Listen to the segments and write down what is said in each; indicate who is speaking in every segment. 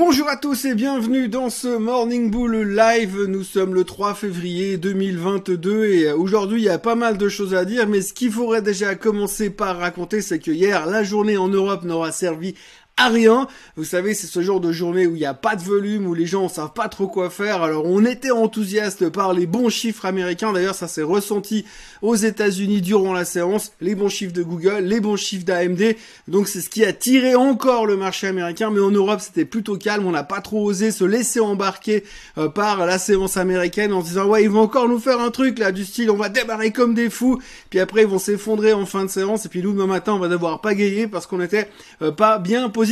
Speaker 1: Bonjour à tous et bienvenue dans ce Morning Bull Live. Nous sommes le 3 février 2022 et aujourd'hui il y a pas mal de choses à dire mais ce qu'il faudrait déjà commencer par raconter c'est que hier la journée en Europe n'aura servi à rien. Vous savez, c'est ce genre de journée où il n'y a pas de volume, où les gens ne savent pas trop quoi faire. Alors on était enthousiaste par les bons chiffres américains. D'ailleurs, ça s'est ressenti aux États-Unis durant la séance. Les bons chiffres de Google, les bons chiffres d'AMD. Donc c'est ce qui a tiré encore le marché américain. Mais en Europe, c'était plutôt calme. On n'a pas trop osé se laisser embarquer euh, par la séance américaine en se disant ouais, ils vont encore nous faire un truc là du style on va démarrer comme des fous. Puis après ils vont s'effondrer en fin de séance. Et puis nous, demain matin, on va devoir pagayer parce qu'on était euh, pas bien positionné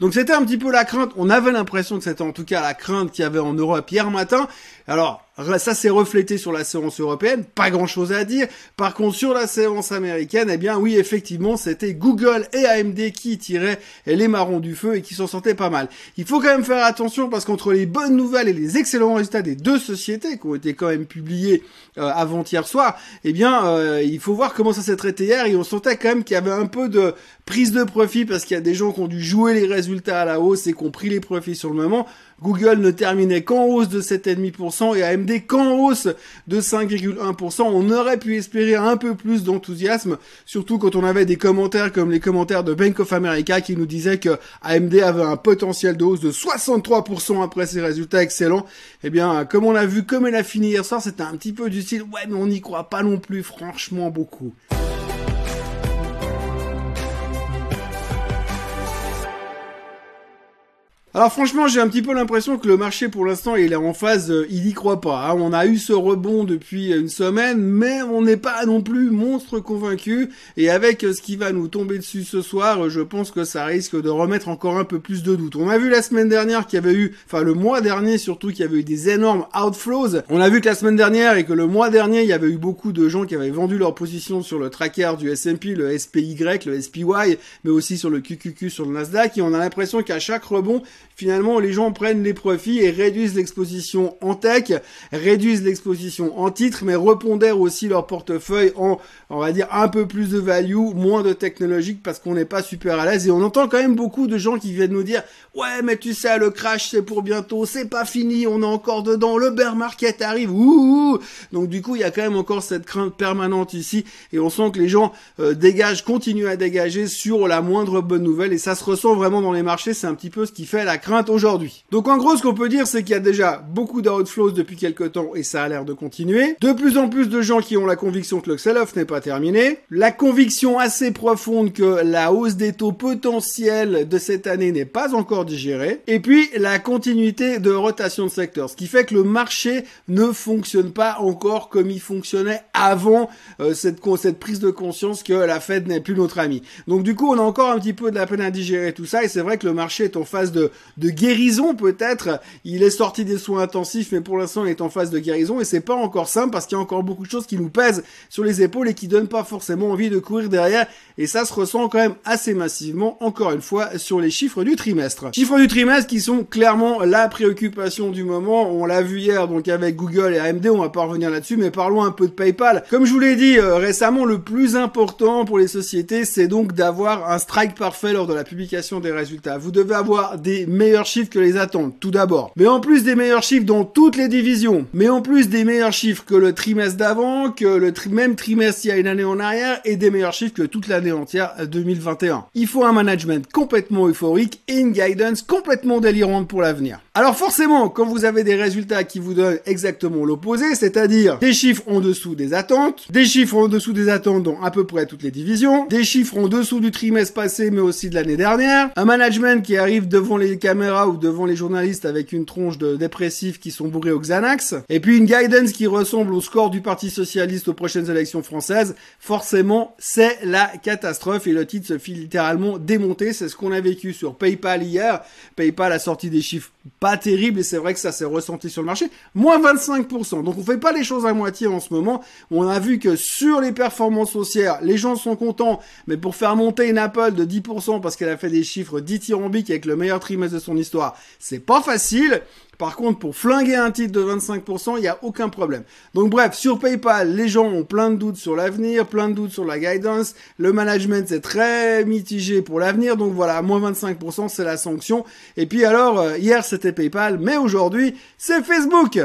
Speaker 1: donc c'était un petit peu la crainte. On avait l'impression que c'était en tout cas la crainte qu'il y avait en Europe hier matin. Alors, ça s'est reflété sur la séance européenne, pas grand chose à dire. Par contre, sur la séance américaine, eh bien oui, effectivement, c'était Google et AMD qui tiraient les marrons du feu et qui s'en sortaient pas mal. Il faut quand même faire attention parce qu'entre les bonnes nouvelles et les excellents résultats des deux sociétés qui ont été quand même publiés euh, avant-hier soir, eh bien, euh, il faut voir comment ça s'est traité hier et on sentait quand même qu'il y avait un peu de prise de profit parce qu'il y a des gens qui ont dû jouer les résultats à la hausse et qui ont pris les profits sur le moment. Google ne terminait qu'en hausse de 7,5% et AMD qu'en hausse de 5,1%. On aurait pu espérer un peu plus d'enthousiasme, surtout quand on avait des commentaires comme les commentaires de Bank of America qui nous disaient que AMD avait un potentiel de hausse de 63% après ses résultats excellents. Eh bien, comme on a vu, comme elle a fini hier soir, c'était un petit peu du style, ouais, mais on n'y croit pas non plus franchement beaucoup. Alors franchement, j'ai un petit peu l'impression que le marché pour l'instant il est en phase, euh, il y croit pas. Hein. On a eu ce rebond depuis une semaine, mais on n'est pas non plus monstre convaincu. Et avec euh, ce qui va nous tomber dessus ce soir, euh, je pense que ça risque de remettre encore un peu plus de doute. On a vu la semaine dernière qu'il y avait eu, enfin le mois dernier surtout, qu'il y avait eu des énormes outflows. On a vu que la semaine dernière et que le mois dernier, il y avait eu beaucoup de gens qui avaient vendu leur position sur le tracker du S&P, le SPY, le SPY, mais aussi sur le QQQ, sur le Nasdaq. Et on a l'impression qu'à chaque rebond, finalement les gens prennent les profits et réduisent l'exposition en tech, réduisent l'exposition en titre, mais repondèrent aussi leur portefeuille en, on va dire, un peu plus de value, moins de technologique parce qu'on n'est pas super à l'aise. Et on entend quand même beaucoup de gens qui viennent nous dire, ouais, mais tu sais, le crash c'est pour bientôt, c'est pas fini, on est encore dedans, le bear market arrive, ouh, Donc du coup, il y a quand même encore cette crainte permanente ici et on sent que les gens euh, dégagent, continuent à dégager sur la moindre bonne nouvelle et ça se ressent vraiment dans les marchés. C'est un petit peu ce qui fait la aujourd'hui. Donc en gros, ce qu'on peut dire, c'est qu'il y a déjà beaucoup d'outflows depuis quelques temps et ça a l'air de continuer. De plus en plus de gens qui ont la conviction que le sell-off n'est pas terminé. La conviction assez profonde que la hausse des taux potentiels de cette année n'est pas encore digérée. Et puis la continuité de rotation de secteur. Ce qui fait que le marché ne fonctionne pas encore comme il fonctionnait avant euh, cette, cette prise de conscience que la Fed n'est plus notre ami. Donc du coup, on a encore un petit peu de la peine à digérer tout ça et c'est vrai que le marché est en phase de, de guérison peut-être. Il est sorti des soins intensifs, mais pour l'instant il est en phase de guérison et c'est pas encore simple parce qu'il y a encore beaucoup de choses qui nous pèsent sur les épaules et qui donnent pas forcément envie de courir derrière. Et ça se ressent quand même assez massivement, encore une fois, sur les chiffres du trimestre. Chiffres du trimestre qui sont clairement la préoccupation du moment. On l'a vu hier donc avec Google et AMD, on va pas revenir là-dessus, mais parlons un peu de PayPal. Comme je vous l'ai dit euh, récemment, le plus important pour les sociétés, c'est donc d'avoir un strike parfait lors de la publication des résultats. Vous devez avoir des meilleurs chiffres que les attentes, tout d'abord. Mais en plus des meilleurs chiffres dans toutes les divisions, mais en plus des meilleurs chiffres que le trimestre d'avant, que le même trimestre il y a une année en arrière, et des meilleurs chiffres que toute l'année entière 2021. Euh, il faut un management complètement euphorique et une guidance complètement délirante pour l'avenir. Alors forcément, quand vous avez des résultats qui vous donnent exactement l'opposé, c'est-à-dire des chiffres en dessous des attentes, des chiffres en dessous des attentes dans à peu près toutes les divisions, des chiffres en dessous du trimestre passé mais aussi de l'année dernière, un management qui arrive devant les caméras ou devant les journalistes avec une tronche de dépressifs qui sont bourrés au Xanax, et puis une guidance qui ressemble au score du Parti Socialiste aux prochaines élections françaises, forcément, c'est la catastrophe et le titre se fait littéralement démonter. C'est ce qu'on a vécu sur PayPal hier. PayPal a sorti des chiffres pas terribles et c'est vrai que ça s'est ressenti sur le marché. Moins 25%. Donc on fait pas les choses à moitié en ce moment. On a vu que sur les performances haussières, les gens sont contents, mais pour faire monter une Apple de 10% parce qu'elle a fait des chiffres dithyrambiques avec le meilleur trimestre de son histoire, c'est pas facile. Par contre, pour flinguer un titre de 25%, il n'y a aucun problème. Donc bref, sur PayPal, les gens ont plein de doutes sur l'avenir, plein de doutes sur la guidance. Le management c'est très mitigé pour l'avenir. Donc voilà, moins 25%, c'est la sanction. Et puis alors, euh, hier c'était PayPal, mais aujourd'hui, c'est Facebook.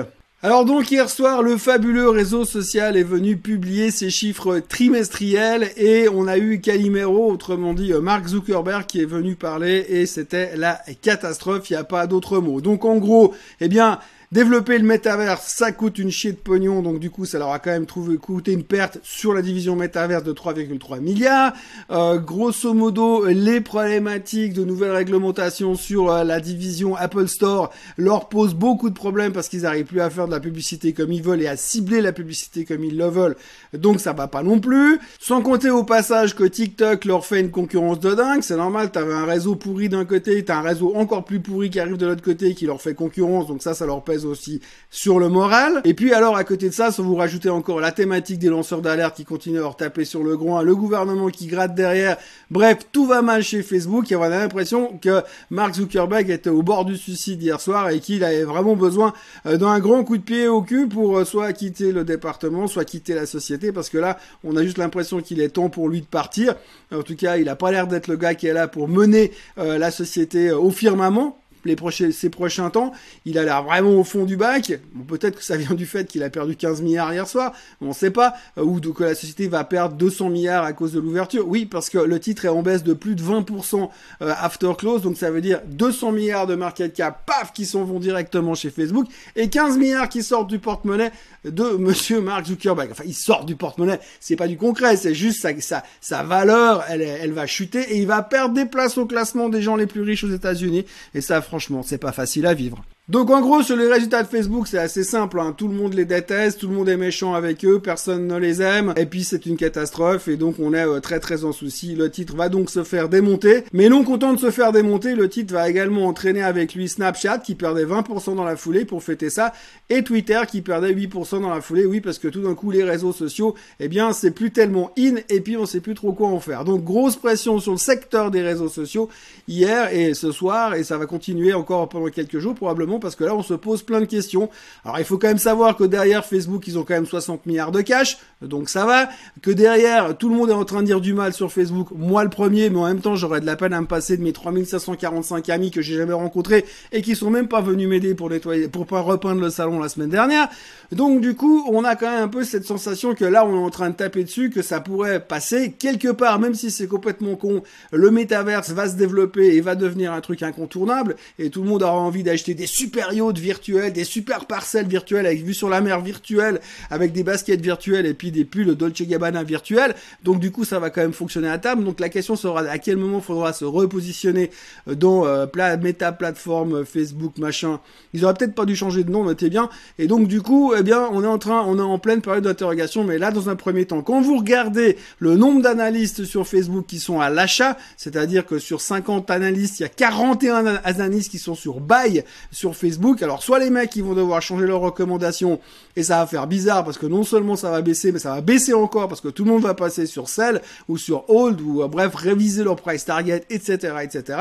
Speaker 1: Alors donc hier soir, le fabuleux réseau social est venu publier ses chiffres trimestriels et on a eu Calimero, autrement dit euh, Mark Zuckerberg, qui est venu parler et c'était la catastrophe, il n'y a pas d'autre mot. Donc en gros, eh bien, Développer le métaverse, ça coûte une chier de pognon, donc du coup, ça leur a quand même trouvé, coûté une perte sur la division métaverse de 3,3 milliards. Euh, grosso modo, les problématiques de nouvelles réglementations sur euh, la division Apple Store leur posent beaucoup de problèmes parce qu'ils n'arrivent plus à faire de la publicité comme ils veulent et à cibler la publicité comme ils le veulent. Donc ça va pas non plus. Sans compter au passage que TikTok leur fait une concurrence de dingue. C'est normal, t'avais un réseau pourri d'un côté, t'as un réseau encore plus pourri qui arrive de l'autre côté qui leur fait concurrence. Donc ça, ça leur pèse aussi sur le moral. Et puis alors à côté de ça, si vous rajoutez encore la thématique des lanceurs d'alerte qui continuent à leur taper sur le groin, le gouvernement qui gratte derrière, bref, tout va mal chez Facebook et on a l'impression que Mark Zuckerberg était au bord du suicide hier soir et qu'il avait vraiment besoin euh, d'un grand coup de pied au cul pour euh, soit quitter le département, soit quitter la société parce que là, on a juste l'impression qu'il est temps pour lui de partir. En tout cas, il a pas l'air d'être le gars qui est là pour mener euh, la société au firmament les prochains, ces prochains temps. Il a l'air vraiment au fond du bac. Bon, peut-être que ça vient du fait qu'il a perdu 15 milliards hier soir. On ne sait pas. Euh, ou que la société va perdre 200 milliards à cause de l'ouverture. Oui, parce que le titre est en baisse de plus de 20% euh, after close. Donc ça veut dire 200 milliards de market cap, paf, qui s'en vont directement chez Facebook. Et 15 milliards qui sortent du porte-monnaie de monsieur Mark Zuckerberg. Enfin, il sort du porte-monnaie. C'est pas du concret. C'est juste sa, sa, sa valeur, elle, elle va chuter et il va perdre des places au classement des gens les plus riches aux États-Unis. Et ça, franchement, c'est pas facile à vivre. Donc en gros sur les résultats de Facebook c'est assez simple, hein. tout le monde les déteste, tout le monde est méchant avec eux, personne ne les aime, et puis c'est une catastrophe et donc on est euh, très très en souci. Le titre va donc se faire démonter, mais non content de se faire démonter, le titre va également entraîner avec lui Snapchat qui perdait 20% dans la foulée pour fêter ça, et Twitter qui perdait 8% dans la foulée, oui parce que tout d'un coup les réseaux sociaux, eh bien c'est plus tellement in et puis on sait plus trop quoi en faire. Donc grosse pression sur le secteur des réseaux sociaux hier et ce soir et ça va continuer encore pendant quelques jours probablement parce que là on se pose plein de questions. Alors il faut quand même savoir que derrière Facebook ils ont quand même 60 milliards de cash, donc ça va. Que derrière tout le monde est en train de dire du mal sur Facebook, moi le premier, mais en même temps j'aurais de la peine à me passer de mes 3545 amis que j'ai jamais rencontrés et qui sont même pas venus m'aider pour nettoyer, pour pas repeindre le salon la semaine dernière. Donc du coup on a quand même un peu cette sensation que là on est en train de taper dessus, que ça pourrait passer quelque part, même si c'est complètement con, le métaverse va se développer et va devenir un truc incontournable et tout le monde aura envie d'acheter des super yachts virtuels, des super parcelles virtuelles avec vue sur la mer virtuelle, avec des baskets virtuelles et puis des pulls Dolce Gabbana virtuels. Donc du coup, ça va quand même fonctionner à table. Donc la question sera à quel moment faudra se repositionner euh, dans euh, méta plateforme Facebook machin. Ils auraient peut-être pas dû changer de nom, notez bien. Et donc du coup, eh bien, on est en train, on est en pleine période d'interrogation. Mais là, dans un premier temps, quand vous regardez le nombre d'analystes sur Facebook qui sont à l'achat, c'est-à-dire que sur 50 analystes, il y a 41 analystes qui sont sur buy sur Facebook. Alors soit les mecs ils vont devoir changer leurs recommandations et ça va faire bizarre parce que non seulement ça va baisser, mais ça va baisser encore parce que tout le monde va passer sur sell ou sur hold ou euh, bref réviser leur price target, etc., etc.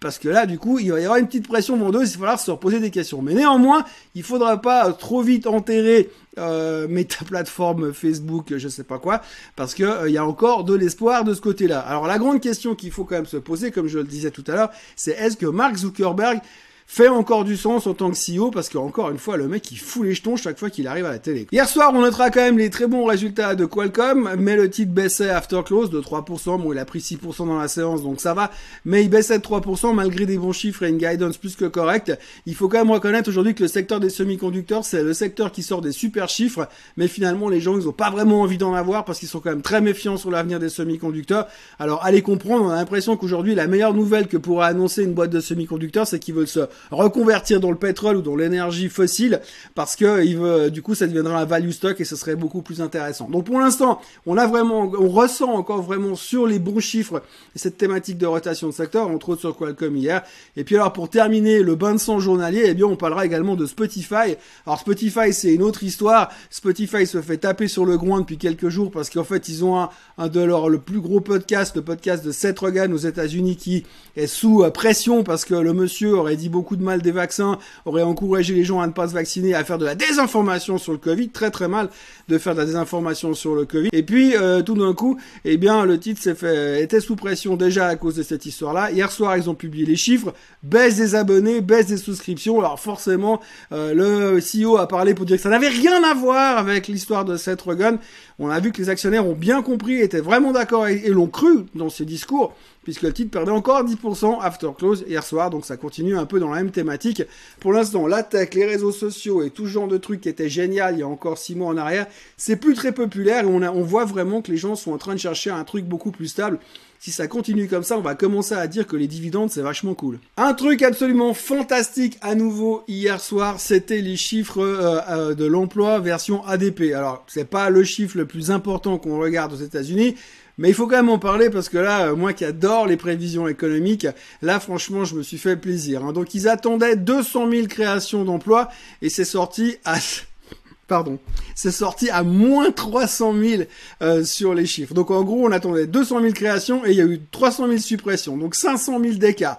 Speaker 1: Parce que là, du coup, il va y avoir une petite pression vendeuse, il va falloir se reposer des questions. Mais néanmoins, il faudra pas trop vite enterrer euh, méta plateforme Facebook, je sais pas quoi, parce que euh, il y a encore de l'espoir de ce côté-là. Alors la grande question qu'il faut quand même se poser, comme je le disais tout à l'heure, c'est est-ce que Mark Zuckerberg fait encore du sens en tant que CEO parce que encore une fois le mec il fout les jetons chaque fois qu'il arrive à la télé. Hier soir on notera quand même les très bons résultats de Qualcomm mais le titre baissait after close de 3%, bon il a pris 6% dans la séance donc ça va mais il baissait de 3% malgré des bons chiffres et une guidance plus que correcte. Il faut quand même reconnaître aujourd'hui que le secteur des semi-conducteurs c'est le secteur qui sort des super chiffres mais finalement les gens ils ont pas vraiment envie d'en avoir parce qu'ils sont quand même très méfiants sur l'avenir des semi-conducteurs. Alors allez comprendre, on a l'impression qu'aujourd'hui la meilleure nouvelle que pourra annoncer une boîte de semi-conducteurs c'est qu'ils veulent se reconvertir dans le pétrole ou dans l'énergie fossile parce que il veut, du coup ça deviendra un value stock et ce serait beaucoup plus intéressant. Donc pour l'instant, on a vraiment, on ressent encore vraiment sur les bons chiffres cette thématique de rotation de secteur, entre autres sur Qualcomm hier. Et puis alors pour terminer le bain de sang journalier, eh bien on parlera également de Spotify. Alors Spotify c'est une autre histoire. Spotify se fait taper sur le groin depuis quelques jours parce qu'en fait ils ont un, de leurs le plus gros podcast, le podcast de Seth Rogen aux États-Unis qui est sous euh, pression parce que le monsieur aurait dit beaucoup de mal des vaccins, aurait encouragé les gens à ne pas se vacciner, à faire de la désinformation sur le Covid, très très mal de faire de la désinformation sur le Covid. Et puis euh, tout d'un coup, eh bien le titre s'est fait était sous pression déjà à cause de cette histoire-là. Hier soir, ils ont publié les chiffres, baisse des abonnés, baisse des souscriptions. Alors forcément, euh, le CEO a parlé pour dire que ça n'avait rien à voir avec l'histoire de Seth Rogen. On a vu que les actionnaires ont bien compris, étaient vraiment d'accord et, l'ont cru dans ses discours, puisque le titre perdait encore 10% after close hier soir, donc ça continue un peu dans la même thématique. Pour l'instant, la tech, les réseaux sociaux et tout genre de trucs qui étaient génial il y a encore 6 mois en arrière, c'est plus très populaire et on, on voit vraiment que les gens sont en train de chercher un truc beaucoup plus stable. Si ça continue comme ça, on va commencer à dire que les dividendes, c'est vachement cool. Un truc absolument fantastique à nouveau hier soir, c'était les chiffres euh, euh, de l'emploi version ADP. Alors, c'est pas le chiffre le plus important qu'on regarde aux États-Unis, mais il faut quand même en parler parce que là, euh, moi qui adore les prévisions économiques, là franchement, je me suis fait plaisir. Hein. Donc ils attendaient 200 000 créations d'emplois et c'est sorti à pardon, c'est sorti à moins 300 000 euh, sur les chiffres. Donc en gros, on attendait 200 000 créations et il y a eu 300 000 suppressions, donc 500 000 d'écart.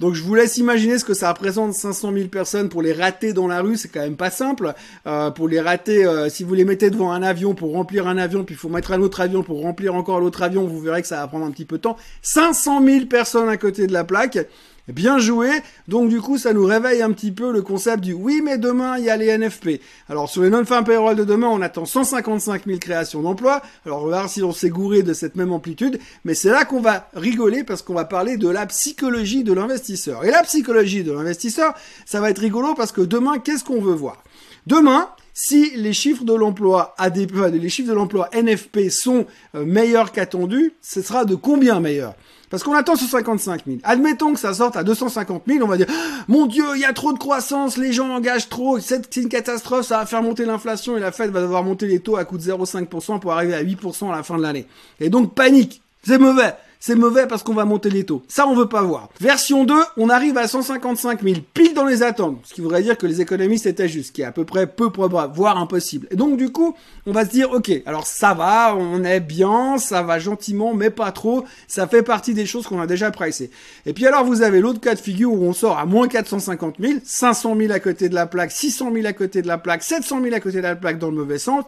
Speaker 1: Donc je vous laisse imaginer ce que ça représente 500 000 personnes pour les rater dans la rue, c'est quand même pas simple. Euh, pour les rater, euh, si vous les mettez devant un avion pour remplir un avion, puis il faut mettre un autre avion pour remplir encore l'autre avion, vous verrez que ça va prendre un petit peu de temps. 500 000 personnes à côté de la plaque. Bien joué. Donc du coup, ça nous réveille un petit peu le concept du oui, mais demain il y a les NFP. Alors sur les non-farm payroll de demain, on attend 155 000 créations d'emplois. Alors on va voir si on s'est gouré de cette même amplitude, mais c'est là qu'on va rigoler parce qu'on va parler de la psychologie de l'investisseur. Et la psychologie de l'investisseur, ça va être rigolo parce que demain, qu'est-ce qu'on veut voir? Demain, si les chiffres de l'emploi les chiffres de l'emploi NFP sont euh, meilleurs qu'attendus, ce sera de combien meilleur parce qu'on attend 155 000. Admettons que ça sorte à 250 000, on va dire, ah, mon Dieu, il y a trop de croissance, les gens engagent trop, c'est une catastrophe, ça va faire monter l'inflation et la Fed va devoir monter les taux à coût de 0,5% pour arriver à 8% à la fin de l'année. Et donc, panique. C'est mauvais c'est mauvais parce qu'on va monter les taux. Ça, on veut pas voir. Version 2, on arrive à 155 000, pile dans les attentes. Ce qui voudrait dire que les économistes étaient justes, ce qui est à peu près peu probable, voire impossible. Et donc, du coup, on va se dire, ok, alors ça va, on est bien, ça va gentiment, mais pas trop. Ça fait partie des choses qu'on a déjà pricées. Et puis alors, vous avez l'autre cas de figure où on sort à moins 450 000, 500 000 à côté de la plaque, 600 000 à côté de la plaque, 700 000 à côté de la plaque dans le mauvais sens.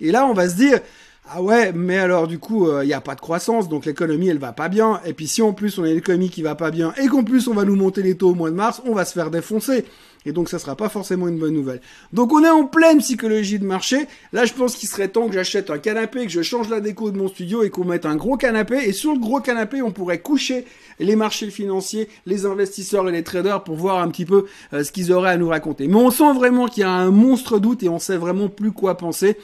Speaker 1: Et là, on va se dire, ah ouais, mais alors du coup, il euh, n'y a pas de croissance, donc l'économie elle va pas bien. Et puis si en plus on a une économie qui va pas bien et qu'en plus on va nous monter les taux au mois de mars, on va se faire défoncer. Et donc ça sera pas forcément une bonne nouvelle. Donc on est en pleine psychologie de marché. Là je pense qu'il serait temps que j'achète un canapé, que je change la déco de mon studio et qu'on mette un gros canapé. Et sur le gros canapé on pourrait coucher les marchés financiers, les investisseurs et les traders pour voir un petit peu euh, ce qu'ils auraient à nous raconter. Mais on sent vraiment qu'il y a un monstre doute et on sait vraiment plus quoi penser.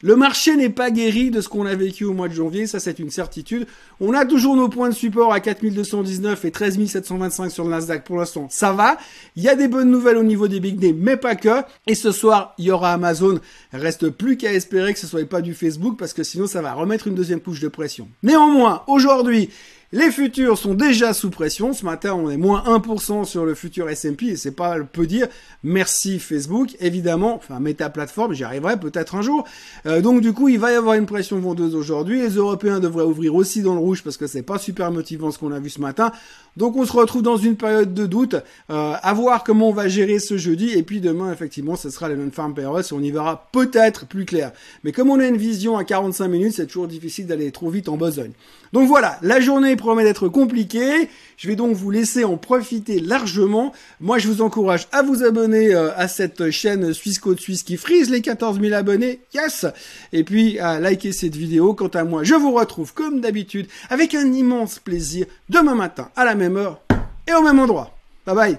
Speaker 1: Le marché n'est pas guéri de ce qu'on a vécu au mois de janvier, ça c'est une certitude. On a toujours nos points de support à 4219 et 13725 sur le Nasdaq pour l'instant, ça va. Il y a des bonnes nouvelles au niveau des big names, mais pas que. Et ce soir, il y aura Amazon. Reste plus qu'à espérer que ce soit pas du Facebook parce que sinon ça va remettre une deuxième couche de pression. Néanmoins, aujourd'hui, les futurs sont déjà sous pression. Ce matin, on est moins 1% sur le futur S&P et c'est pas le peu dire. Merci Facebook, évidemment. Enfin, méta plateforme, j'y arriverai peut-être un jour. Euh, donc du coup, il va y avoir une pression vendeuse aujourd'hui. Les Européens devraient ouvrir aussi dans le rouge parce que c'est pas super motivant ce qu'on a vu ce matin. Donc on se retrouve dans une période de doute. Euh, à voir comment on va gérer ce jeudi. Et puis demain, effectivement, ce sera les non-farm PRS. On y verra peut-être plus clair. Mais comme on a une vision à 45 minutes, c'est toujours difficile d'aller trop vite en besogne. Donc voilà, la journée promet d'être compliquée. Je vais donc vous laisser en profiter largement. Moi, je vous encourage à vous abonner euh, à cette chaîne Suisse Côte Suisse qui frise les 14 000 abonnés. Yes Et puis à liker cette vidéo. Quant à moi, je vous retrouve comme d'habitude avec un immense plaisir demain matin à la même heure et au même endroit. Bye bye